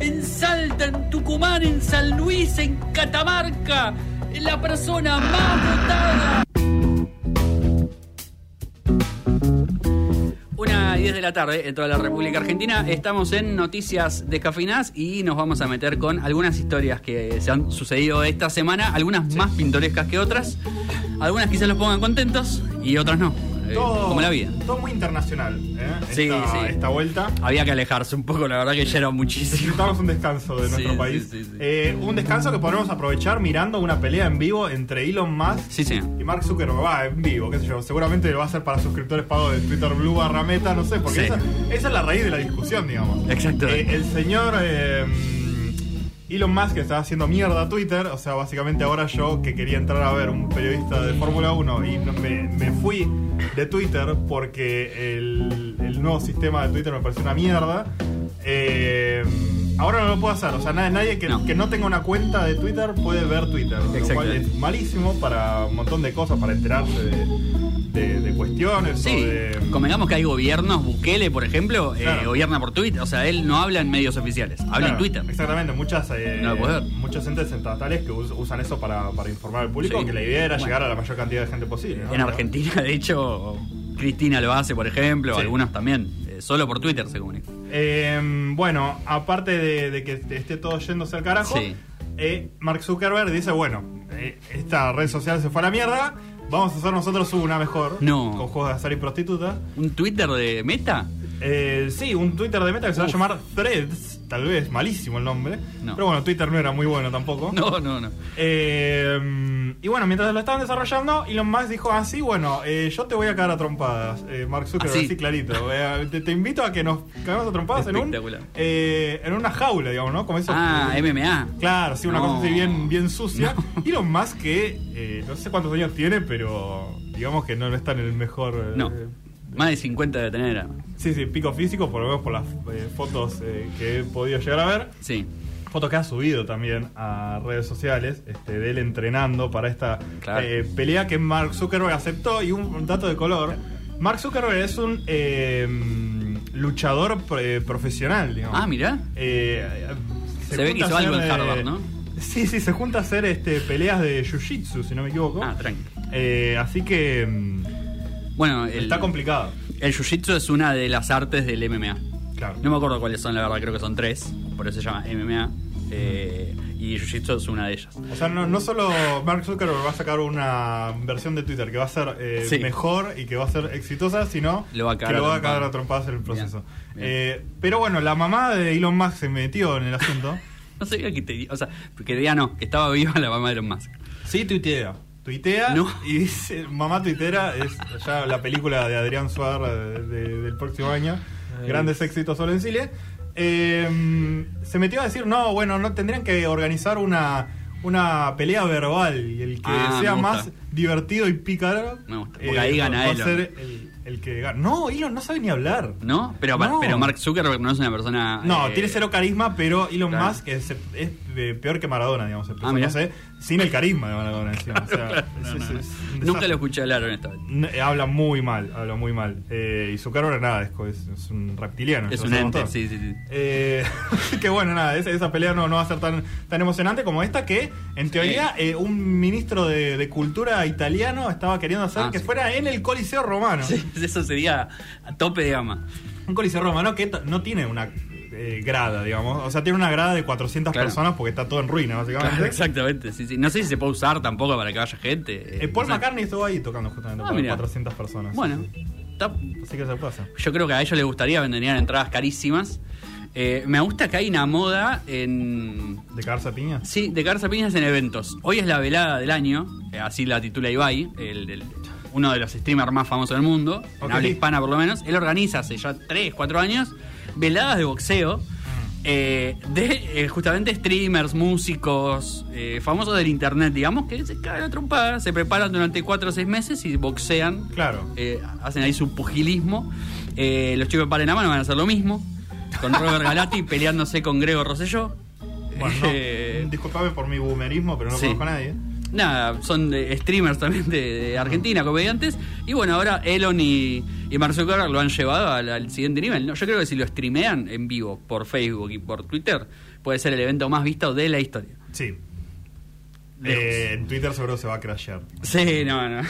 en Salta, en Tucumán, en San Luis, en Catamarca, la persona más votada. Una y 10 de la tarde en toda la República Argentina. Estamos en Noticias Descafinadas y nos vamos a meter con algunas historias que se han sucedido esta semana, algunas más pintorescas que otras. Algunas quizás los pongan contentos y otras no. Eh, Todo, como la vida. Todo muy internacional, ¿eh? Sí, esta, sí. esta vuelta. Había que alejarse un poco, la verdad que ya era muchísimo. Necesitamos un descanso de nuestro sí, país. sí, sí. Eh, un descanso que podemos aprovechar mirando una pelea en vivo entre Elon Musk Sí, sí. y Mark Zuckerberg. Va, en vivo, qué sé yo. Seguramente lo va a hacer para suscriptores pagos de Twitter Blue barra meta, no sé, porque esa, esa es la raíz de la discusión, digamos. Exacto. Eh, el señor Elon Musk que estaba haciendo mierda a Twitter, o sea, básicamente ahora yo que quería entrar a ver un periodista de Fórmula 1 y me, me fui de Twitter porque el, el nuevo sistema de Twitter me pareció una mierda. eh, ahora no lo puedo hacer, o sea, nadie, nadie que, No. que no tenga una cuenta de Twitter puede ver Twitter, lo cual es malísimo para un montón de cosas, para enterarse de cuestiones Sí, o de... convengamos que hay gobiernos, Bukele, por ejemplo, eh, gobierna por Twitter, o sea, él no habla en medios oficiales, habla en Twitter. Exactamente, muchas, eh, No muchos entes estatales que us- usan eso para, para informar al público, Sí. que la idea era Bueno. llegar a la mayor cantidad de gente posible. ¿no? En Argentina, de hecho, Cristina lo hace, por ejemplo, Sí. algunos también, eh, solo por Twitter se comunica. Eh, bueno, aparte de, de que esté todo yéndose al carajo, Sí. Mark Zuckerberg dice, bueno, esta red social se fue a la mierda, vamos a hacer nosotros una mejor, No. con juegos de azar y prostitutas. ¿Un Twitter de Meta? Eh, sí, un Twitter de meta que se va a llamar Threads, tal vez, malísimo el nombre, No. pero bueno, Twitter no era muy bueno tampoco. No, no, no. Eh, y bueno, mientras lo estaban desarrollando, Elon Musk dijo así, bueno, eh, yo te voy a cagar a trompadas, eh, Mark Zuckerberg, Así. así clarito. Te, te invito a que nos cagamos a trompadas en un en una jaula, digamos, ¿no? Como eso. Ah, MMA. Claro, sí, una No. cosa así bien, bien sucia. No. Elon Musk que eh, no sé cuántos años tiene, pero digamos que no está en el mejor... No. Más de 50 de tener. Sí, sí, pico físico, por lo menos por las eh, fotos eh, que he podido llegar a ver. Sí. Fotos que ha subido también a redes sociales este, de él entrenando para esta Claro. eh, pelea que Mark Zuckerberg aceptó. Y un, un dato de color: Mark Zuckerberg es un eh, luchador profesional, digamos. Ah, mirá. Eh, Se ve que hizo a algo en Harvard, ¿no? Sí, sí, se junta a hacer este, peleas de jiu-jitsu, si no me equivoco. Ah, tranqui. Eh, así que mm, Bueno, el, está complicado. el jiu-jitsu es una de las artes del MMA. Claro. No me acuerdo cuáles son, la verdad, creo que son tres. Por eso se llama MMA. eh, y jiu-jitsu es una de ellas. O sea, no, no solo Mark Zuckerberg va a sacar una versión de Twitter que va a ser eh, Sí. mejor y que va a ser exitosa, sino Lo va a cagar que lo va a cagar a trompadas en el proceso. Bien, bien. Eh, pero bueno, la mamá de Elon Musk se metió en el asunto. No sabía que te. O sea, que diga no, que estaba viva la mamá de Elon Musk. sí, tuitea. Tuitea No. y dice, mamá tuitera es ya la película de Adrián Suárez de- de- del próximo año. Grandes éxitos solo en Chile. Eh, se metió a decir, no, bueno, no tendrían que organizar una, una pelea verbal y el que Ah, sea más divertido y pícaro. Me gusta, porque ahí gana va a ser el, el que gana. No, Elon no sabe ni hablar. ¿No? Pero, No. pero Mark Zuckerberg no es una persona. No, eh, tiene cero carisma, pero Elon claro. Musk es, es, eh, peor que Maradona, digamos. Ah, empezó, mirá. no sé, sin el carisma de Maradona encima. O sea, Claro, es- no, es- no, no. es un Nunca lo escuché hablar honestamente. Eh, habla muy mal, habla muy mal. Eh, y Zuckerberg nada, es, es, es un reptiliano. Es un ente, sí, sí, sí. Eh, así que bueno, nada, esa, esa pelea no, no va a ser tan, tan emocionante como esta que, en teoría, eh, un ministro de, de cultura italiano estaba queriendo hacer Ah, que sí. fuera en el Coliseo Romano. Sí, Eso sería a tope de gama. Un Coliseo Romano que no tiene una eh, grada, digamos. O sea, tiene una grada de 400 Claro. personas porque está todo en ruina, básicamente. Claro, exactamente. Sí, sí. No sé si se puede usar tampoco para que vaya gente. Eh, Paul no sé. McCartney estuvo ahí tocando justamente Ah, para mira. 400 personas. Bueno, está- Así que se puede hacer. yo creo que a ellos les gustaría venderían entradas carísimas. Eh, me gusta que hay una moda en. ¿De cagarse a piña? Sí, de cagarse piñas en eventos. Hoy es la velada del año, eh, así la titula Ibai, el, el- uno de los streamers más famosos del mundo, en habla hispana por lo menos. Él organiza hace ya 3, 4 años veladas de boxeo eh, de eh, justamente streamers, músicos, eh, famosos del internet, digamos, que se caen a trompada, se preparan durante 4 o 6 meses y boxean. Claro. Hacen ahí su pugilismo. Los chicos de Panamá van a hacer lo mismo. Con Robert Galati peleándose con Grego Rosselló. Bueno, no, disculpame por mi boomerismo, pero no sí. conozco a nadie. Nada, son de- streamers también de, de Argentina, comediantes. Y bueno, ahora Elon y, y Mark Zuckerberg lo han llevado al, al siguiente nivel. ¿no? Yo creo que si lo streamean en vivo por Facebook y por Twitter, puede ser el evento más visto de la historia. Sí. Eh, en Twitter seguro se va a crashear. Sí, no, no.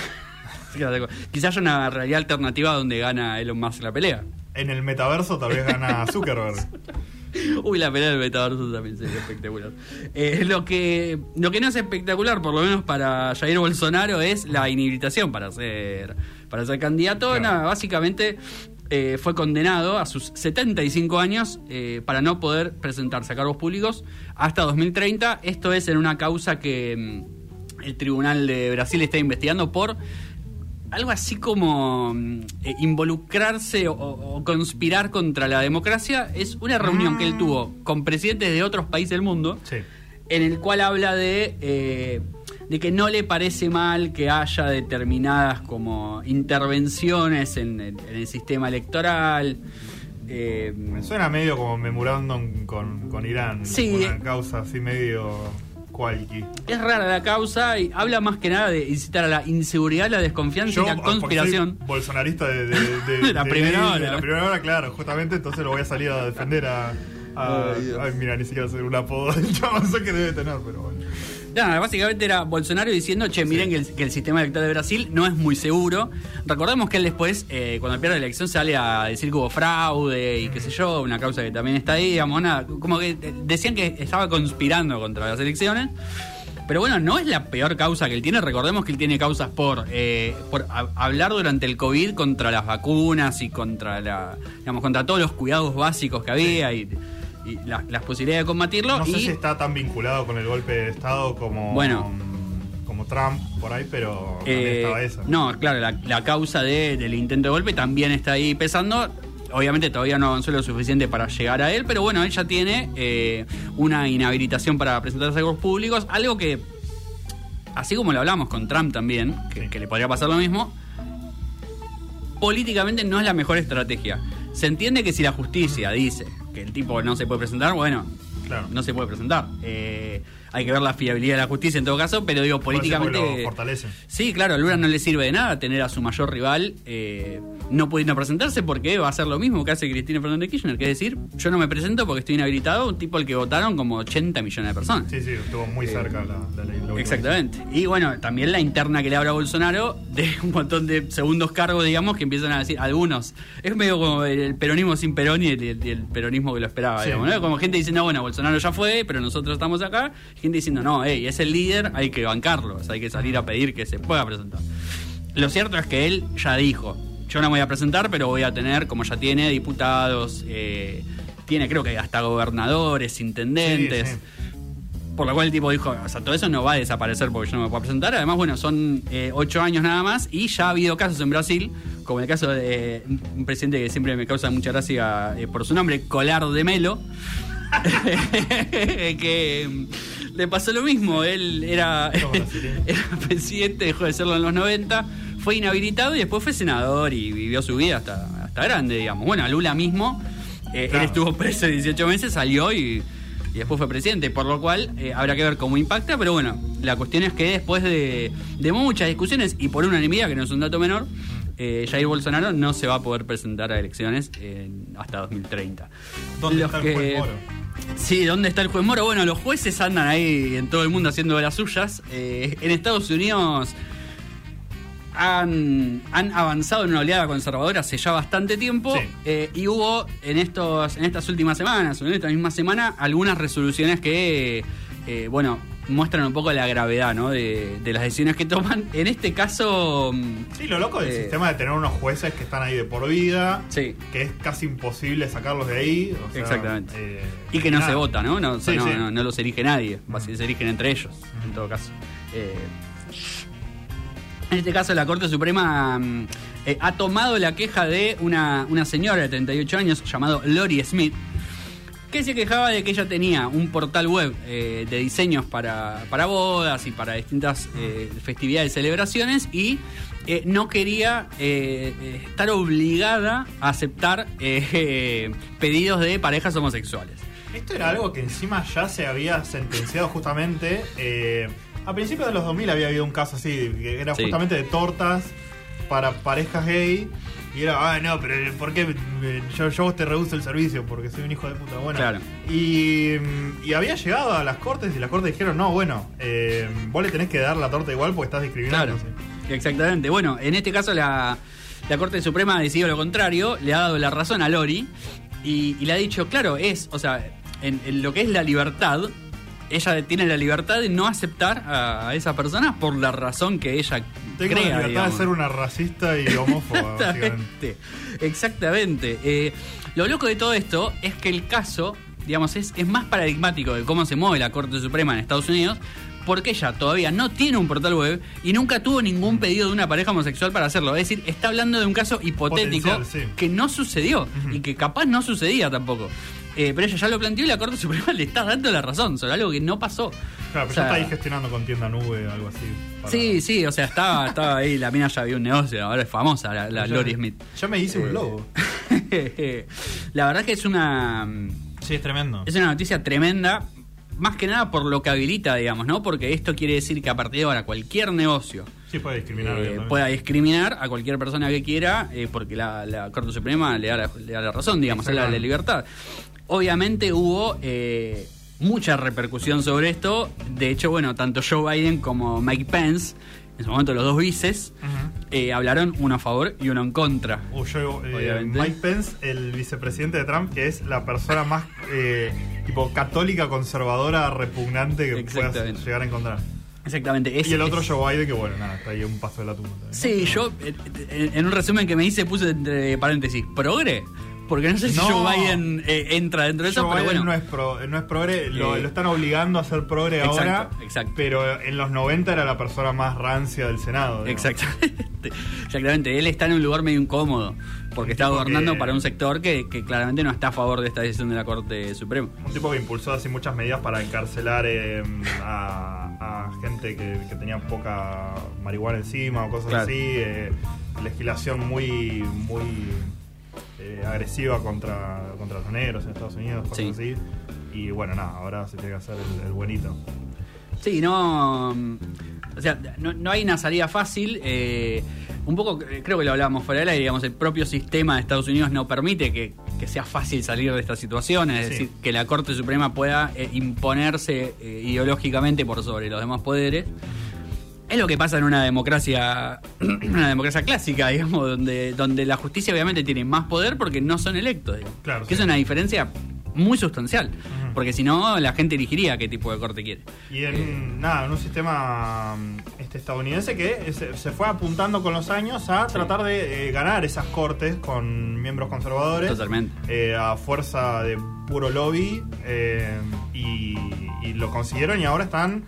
Quizás haya una realidad alternativa donde gana Elon Musk la pelea. En el metaverso tal vez gana Zuckerberg. Uy, la pelea del metaverso también sería espectacular. Eh, lo, que, lo que no es espectacular, por lo menos para Jair Bolsonaro, es la inhabilitación para ser, para ser candidato. Claro. Nada, básicamente eh, fue condenado a sus 75 años eh, para no poder presentarse a cargos públicos hasta 2030. Esto es en una causa que mm, el Tribunal de Brasil está investigando por algo así como mm, eh, involucrarse o, o conspirar contra la democracia es una reunión que él tuvo con presidentes de otros países del mundo Sí. en el cual habla de, eh, de que no le parece mal que haya determinadas como intervenciones en, el- en el sistema electoral. eh, Me suena medio como memorándum con, con Irán. Sí. Una causa así medio cualqui. es rara la causa y habla más que nada de incitar a la inseguridad, la desconfianza Yo, y la soy conspiración. bolsonarista de, de, de- De la primera ley, hora. De la primera hora, claro, justamente, entonces lo voy a salir a defender a. a- Ay, Dios. ay, mira, ni siquiera sé un apodo del sé que debe tener, pero bueno. Nada, básicamente era Bolsonaro diciendo, che, miren que, el, que el sistema electoral de Brasil no es muy seguro. Recordemos que él después, eh, cuando pierde la elección, sale a decir que hubo fraude y qué sé yo, una causa que también está ahí, digamos, nada, como que decían que estaba conspirando contra las elecciones. Pero bueno, no es la peor causa que él tiene. Recordemos que él tiene causas por, eh, por ha- hablar durante el COVID contra las vacunas y contra la, digamos, contra todos los cuidados básicos que había y, y la- las posibilidades de combatirlo. No sé y si está tan vinculado con el golpe de Estado como. Bueno. como Trump por ahí, pero Eh, estaba esa. No, claro, la, la causa de- del intento de golpe también está ahí pesando. Obviamente todavía no avanzó lo suficiente para llegar a él, pero bueno, ella tiene eh, una inhabilitación para presentarse a cargos públicos, algo que, así como lo hablamos con Trump también, que, Sí. que le podría pasar lo mismo, políticamente no es la mejor estrategia. Se entiende que si la justicia dice que el tipo no se puede presentar, bueno, Claro. no se puede presentar. Eh, hay que ver la fiabilidad de la justicia en todo caso, pero digo, políticamente... lo fortalece. Sí, claro, a Lula no le sirve de nada tener a su mayor rival eh, no pudiendo presentarse porque va a hacer lo mismo que hace Cristina Fernández Kirchner, que es decir, yo no me presento porque estoy inhabilitado, un tipo al que votaron como 80 millones de personas. Sí, sí, estuvo muy cerca la, la ley. último. Exactamente. Y bueno, también la interna que le abra a Bolsonaro de un montón de segundos cargos, digamos, que empiezan a decir algunos. Es medio como el peronismo sin Perón y el, el- el peronismo que lo esperaba, Sí. digamos, ¿no? Como gente diciendo, bueno, Bolsonaro ya fue, pero nosotros estamos acá. Gente diciendo, no, hey, es el líder, hay que bancarlo, o sea, hay que salir a pedir que se pueda presentar. Lo cierto es que él ya dijo, yo no me voy a presentar, pero voy a tener, como ya tiene, diputados, eh, tiene creo que hasta gobernadores, intendentes. Sí, Por lo cual el tipo dijo, o sea, todo eso no va a desaparecer porque yo no me puedo presentar. Además, bueno, son eh, ocho años nada más y ya ha habido casos en Brasil, como el caso de un- un presidente que siempre me causa mucha gracia eh, por su nombre, Colar de Melo, que le pasó lo mismo. Él era, presidente, dejó de serlo en los 90, fue inhabilitado y después fue senador y vivió su vida hasta, hasta grande, digamos. Bueno, a Lula mismo, eh, Claro. él estuvo preso 18 meses, salió y, y después fue presidente, por lo cual eh, habrá que ver cómo impacta, pero bueno, la cuestión es que después de, de muchas discusiones y por unanimidad, que no es un dato menor, eh, Jair Bolsonaro no se va a poder presentar a elecciones hasta 2030. ¿Dónde Los está que- el juez Moro? Sí, ¿dónde está el juez Moro? Bueno, los jueces andan ahí en todo el mundo haciendo de las suyas. Eh, en Estados Unidos han, han avanzado en una oleada conservadora hace ya bastante tiempo Sí. eh, y hubo en estos en estas últimas semanas o en esta misma semana algunas resoluciones que eh, bueno muestran un poco la gravedad ¿no? de, de las decisiones que toman en este caso mm, Sí, lo loco del Eh, sistema de tener unos jueces que están ahí de por vida, sí que es casi imposible sacarlos de ahí. o sea, Exactamente. eh, Y que no nada. se vota, ¿no? No, o sea, Sí, no, sí. no- no los elige nadie, basi- se eligen entre ellos, en todo caso. Eh, en este caso, la Corte Suprema mm, ha tomado la queja de una, una señora de 38 años llamada Lori Smith, que se quejaba de que ella tenía un portal web eh, de diseños para, para bodas y para distintas eh, festividades y celebraciones y eh, no quería estar obligada a aceptar eh, pedidos de parejas homosexuales. Esto era algo que encima ya se había sentenciado justamente. eh, a principios de los 2000 había habido un caso así, que era Sí. justamente de tortas para parejas gay. Y era, ah, no, pero ¿por qué yo, yo te reduce el servicio? Porque soy un hijo de puta. Bueno, Claro. y, mm, y había llegado a las cortes y las cortes dijeron, no, bueno, eh, vos le tenés que dar la torta igual porque estás discriminando. Claro, exactamente. Bueno, en este caso la, la Corte Suprema ha decidido lo contrario, le ha dado la razón a Lori y, y le ha dicho, claro, es, o sea, en, en lo que es la libertad, ella tiene la libertad de no aceptar a, a esa persona por la razón que ella Tengo crea. la libertad digamos. de ser una racista y homófoba. Exactamente. Exactamente. Eh, lo loco de todo esto es que el caso, digamos, es, es más paradigmático de cómo se mueve la Corte Suprema en Estados Unidos. Porque ella todavía no tiene un portal web y nunca tuvo ningún pedido de una pareja homosexual para hacerlo. Es decir, está hablando de un caso hipotético Potencial, sí. que no sucedió y que capaz no sucedía tampoco. Eh, pero ella ya lo planteó y la Corte Suprema le está dando la razón sobre algo que no pasó. Claro, pero O ya sea, está ahí gestionando con tienda nube algo así. para- Sí, sí, o sea, estaba, estaba ahí, la mina ya había un negocio, ahora es famosa la, la Ya- Lori Smith. Ya me hice Eh, un logo. la verdad que es una Sí, es tremendo. es una noticia tremenda, más que nada por lo que habilita, digamos, ¿no? Porque esto quiere decir que a partir de ahora cualquier negocio Sí, puede discriminar. eh, pueda discriminar a cualquier persona que quiera, eh, porque la, la Corte Suprema le da la, le da la razón, digamos, es la, la libertad. Obviamente hubo eh, mucha repercusión sobre esto. De hecho, bueno, tanto Joe Biden como Mike Pence, en su momento los dos vices, eh, hablaron uno a favor y uno en contra. Uh, yo, eh. Mike Pence, el vicepresidente de Trump, que es la persona más eh, tipo católica, conservadora, repugnante que puedas llegar a encontrar. Exactamente. y el otro Joe Biden, que bueno, nada, está ahí un paso de la tumba. también. Sí, yo eh, en, en un resumen que me hice puse entre paréntesis, progre, porque no sé si No. Joe Biden eh, entra dentro de eso, Joe pero Biden bueno. no es, pro- no es progre, lo, Eh, lo están obligando a ser progre exacto, ahora. exacto. Pero en los 90 era la persona más rancia del Senado. digamos. Exactamente. Exactamente. Él está en un lugar medio incómodo, porque está gobernando que- para un sector que, que claramente no está a favor de esta decisión de la Corte Suprema. Un tipo que impulsó así muchas medidas para encarcelar eh, a, a gente que, que tenía poca marihuana encima o cosas Claro. así. eh, legislación muy muy eh, agresiva contra, contra los negros en Estados Unidos, cosas Sí. así. Y bueno, nada, ahora se tiene que hacer el, el buenito. Sí, no. mm, O sea, no, no hay una salida fácil. eh, un poco, eh, creo que lo hablábamos fuera del aire, digamos, el propio sistema de Estados Unidos no permite que, que sea fácil salir de esta situación, es Sí. decir, que la Corte Suprema pueda eh, imponerse eh, ideológicamente por sobre los demás poderes. Es lo que pasa en una democracia, una democracia clásica, digamos, donde, donde la justicia obviamente tiene más poder porque no son electos, digamos. Claro, que sí. es una diferencia muy sustancial, porque si no la gente elegiría qué tipo de corte quiere. Y en, nada, en un sistema mm, este, estadounidense que se, se fue apuntando con los años a tratar de eh, ganar esas cortes con miembros conservadores. Totalmente. eh, a fuerza de puro lobby eh, y, y lo consiguieron y ahora están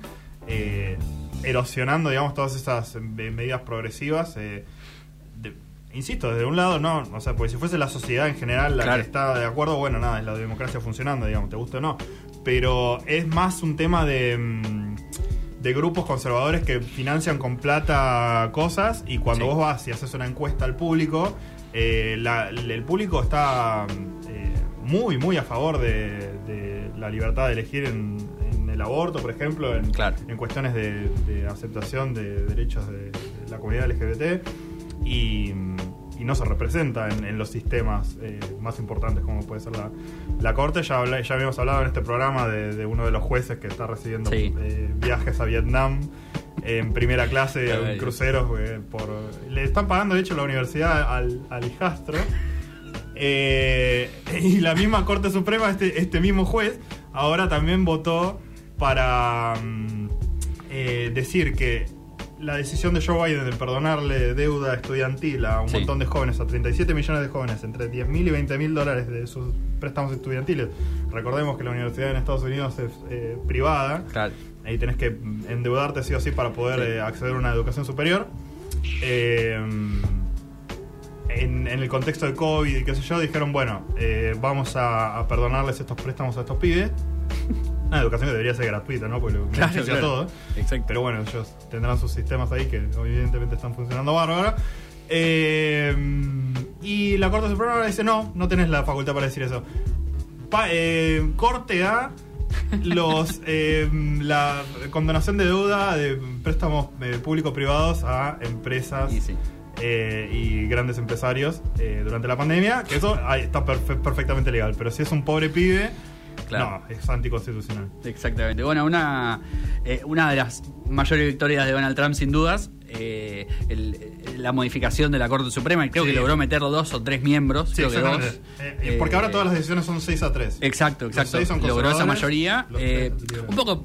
erosionando, digamos, todas esas eh, medidas progresivas. eh, de- insisto, desde un lado no, o sea, porque si fuese la sociedad en general la Claro. que está de acuerdo, bueno, nada, es la democracia funcionando, digamos, te gusta o no. Pero es más un tema de... mm, de grupos conservadores que financian con plata cosas y cuando Sí. vos vas y haces una encuesta al público, eh, la- el público está eh, muy, muy a favor de, de la libertad de elegir en el aborto, por ejemplo, en, Claro. en cuestiones de, de aceptación de derechos de, de la comunidad LGBT y, y no se representa en, en los sistemas eh, más importantes como puede ser la, la Corte. Ya, habíamos hablado en este programa de, de uno de los jueces que está recibiendo Sí. eh, viajes a Vietnam en primera clase en cruceros eh, por le están pagando de hecho la universidad al, al hijastro Eh, y la misma Corte Suprema este, este mismo juez ahora también votó para mm, eh, decir que la decisión de Joe Biden de perdonarle deuda estudiantil a un Sí. montón de jóvenes, a 37 millones de jóvenes, entre 10 mil y 20 mil dólares de sus préstamos estudiantiles. Recordemos que la universidad en Estados Unidos es eh, privada. Claro. Ahí tenés que endeudarte sí o sí para poder Sí. eh, acceder a una educación superior. Eh, en, en el contexto de COVID y qué sé yo, dijeron, bueno, vamos a, a perdonarles estos préstamos a estos pibes. Una educación que debería ser gratuita, ¿no? Porque lo Claro, beneficia claro. todo. Exacto. Pero bueno, ellos tendrán sus sistemas ahí que evidentemente están funcionando bárbaro. Eh, y la Corte Suprema ahora dice, no, no tenés la facultad para decir eso. Pa- eh, corte a los eh, la condonación de deuda de préstamos eh, público-privados a empresas Y sí. eh, y grandes empresarios eh, durante la pandemia, que eso está perfe- perfectamente legal. Pero si es un pobre pibe, Claro. no, es anticonstitucional. Exactamente. Bueno, una, eh, una de las mayores victorias de Donald Trump, sin dudas, eh, el- la modificación de la Corte Suprema, y creo Sí. que logró meter dos o tres miembros, Sí, creo que dos. Eh, porque ahora todas las decisiones son 6 a 3. Exacto, Los exacto. seis son Logró esa mayoría. los eh, tres un poco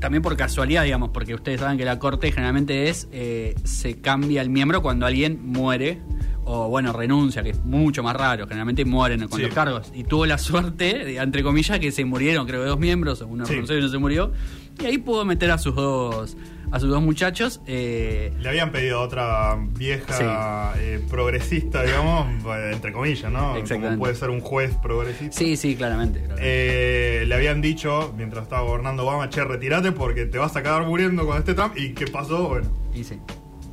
también por casualidad, digamos, porque ustedes saben que la corte generalmente es eh, se cambia el miembro cuando alguien muere o bueno renuncia, que es mucho más raro. Generalmente mueren con Sí. los cargos. Y tuvo la suerte, entre comillas, que se murieron, creo que dos miembros, uno Sí. renunció y uno se murió. Y ahí pudo meter a sus dos a sus dos muchachos. eh, Le habían pedido a otra vieja eh, progresista, digamos, eh, entre comillas, ¿no? Como puede ser un juez progresista. sí, sí, claramente. claramente. Eh, le habían dicho, mientras estaba gobernando Obama, che, retirate porque te vas a quedar muriendo con este Trump. ¿Y qué pasó? Bueno, y sí.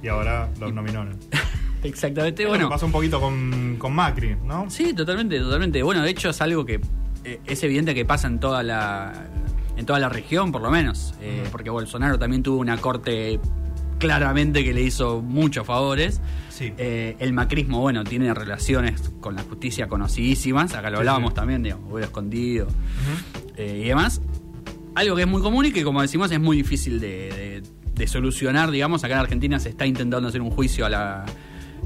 y ahora los nominaron. Exactamente. Bueno, pasó un poquito con, con Macri, ¿no? Sí, totalmente, totalmente. Bueno, de hecho es algo que eh, es evidente que pasa en toda la en toda la región, por lo menos, eh, porque Bolsonaro también tuvo una corte claramente que le hizo muchos favores. Sí. Eh, el macrismo, bueno, tiene relaciones con la justicia conocidísimas. Acá lo hablábamos sí. también, digamos, hubiera escondido eh, y demás. Algo que es muy común y que, como decimos, es muy difícil de, de- de solucionar, digamos. Acá en Argentina se está intentando hacer un juicio a la.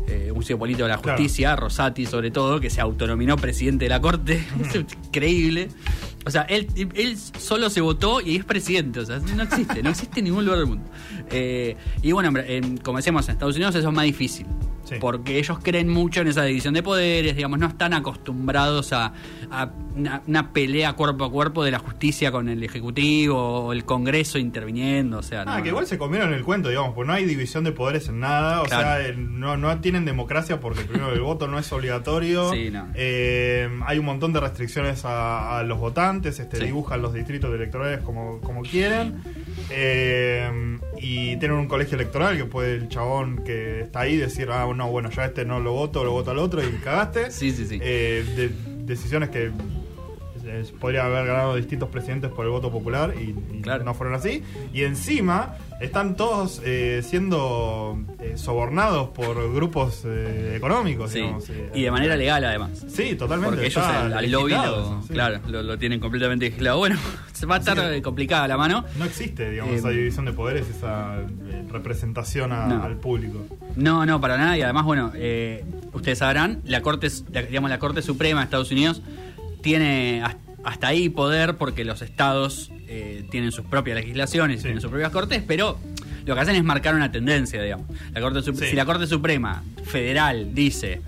Eh, un político a la Claro. justicia, Rosati sobre todo, que se autonominó presidente de la corte. es increíble. O sea, él, él solo se votó y es presidente. O sea, no existe, no existe en ningún lugar del mundo. Eh, y bueno, en- como decíamos, en Estados Unidos eso es más difícil. Sí. Porque ellos creen mucho en esa división de poderes, digamos, no están acostumbrados a, a una, una pelea cuerpo a cuerpo de la justicia con el Ejecutivo o el Congreso interviniendo, o sea... Ah, no- que igual se comieron el cuento, digamos, porque no hay división de poderes en nada, o Claro. sea, no, no tienen democracia porque primero el voto no es obligatorio, Sí, no. Eh, hay un montón de restricciones a, a los votantes, este, Sí. dibujan los distritos electorales como, como quieren, Eh, y tienen un colegio electoral que puede el chabón que está ahí decir, ah, no, bueno, ya este no lo voto, lo voto al otro y cagaste. Sí, sí, sí. Eh, de- decisiones que eh, podría haber ganado distintos presidentes por el voto popular y, y Claro. no fueron así. Y encima están todos eh, siendo eh, sobornados por grupos eh, económicos. Sí. digamos, eh. Y de manera legal, además. Sí, totalmente. Porque ellos al, al lobby lo, eso, sí. claro, lo, lo tienen completamente legislado. Bueno, se va a estar complicada la mano. No existe, digamos, esa división de poderes, esa representación a- No. al público. No, no, para nada. Y además, bueno, eh, ustedes sabrán, la Corte, la- digamos, la Corte Suprema de Estados Unidos tiene has- hasta ahí poder porque los estados eh, tienen sus propias legislaciones, y Sí. tienen sus propias cortes, pero lo que hacen es marcar una tendencia, digamos. La Corte Sí. Si la Corte Suprema Federal dice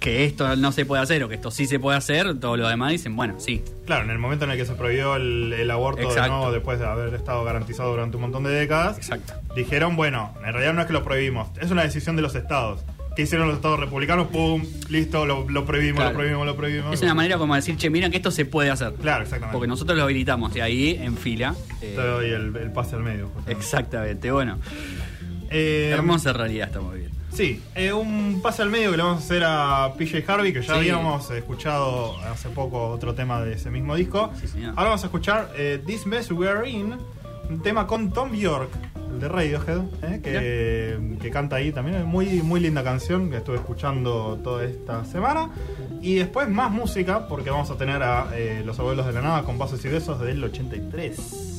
que esto no se puede hacer o que esto sí se puede hacer, todo lo demás dicen, bueno, sí. Claro, en el momento en el que se prohibió el, el aborto de nuevo, después de haber estado garantizado durante un montón de décadas, Exacto. dijeron, bueno, en realidad no es que lo prohibimos, es una decisión de los estados. ¿Qué hicieron los estados republicanos? ¡Pum! Listo, lo, lo prohibimos, Claro. lo prohibimos, lo prohibimos. Es una manera como decir, che, miren que esto se puede hacer. Claro, exactamente. Porque nosotros lo habilitamos y ahí en fila. eh, Te doy el, el pase al medio. justamente. exactamente, bueno. Eh, Hermosa realidad estamos viendo. Sí, eh, un pase al medio que le vamos a hacer a PJ Harvey, que ya Sí. habíamos escuchado hace poco otro tema de ese mismo disco. Sí, señor. Ahora vamos a escuchar eh, This Mess We're In, un tema con Tom York, el de Radiohead, eh, que, que canta ahí también. Muy, muy linda canción que estuve escuchando toda esta semana. Y después más música, porque vamos a tener a eh, Los Abuelos de la Nada con Vasos y Besos del 83.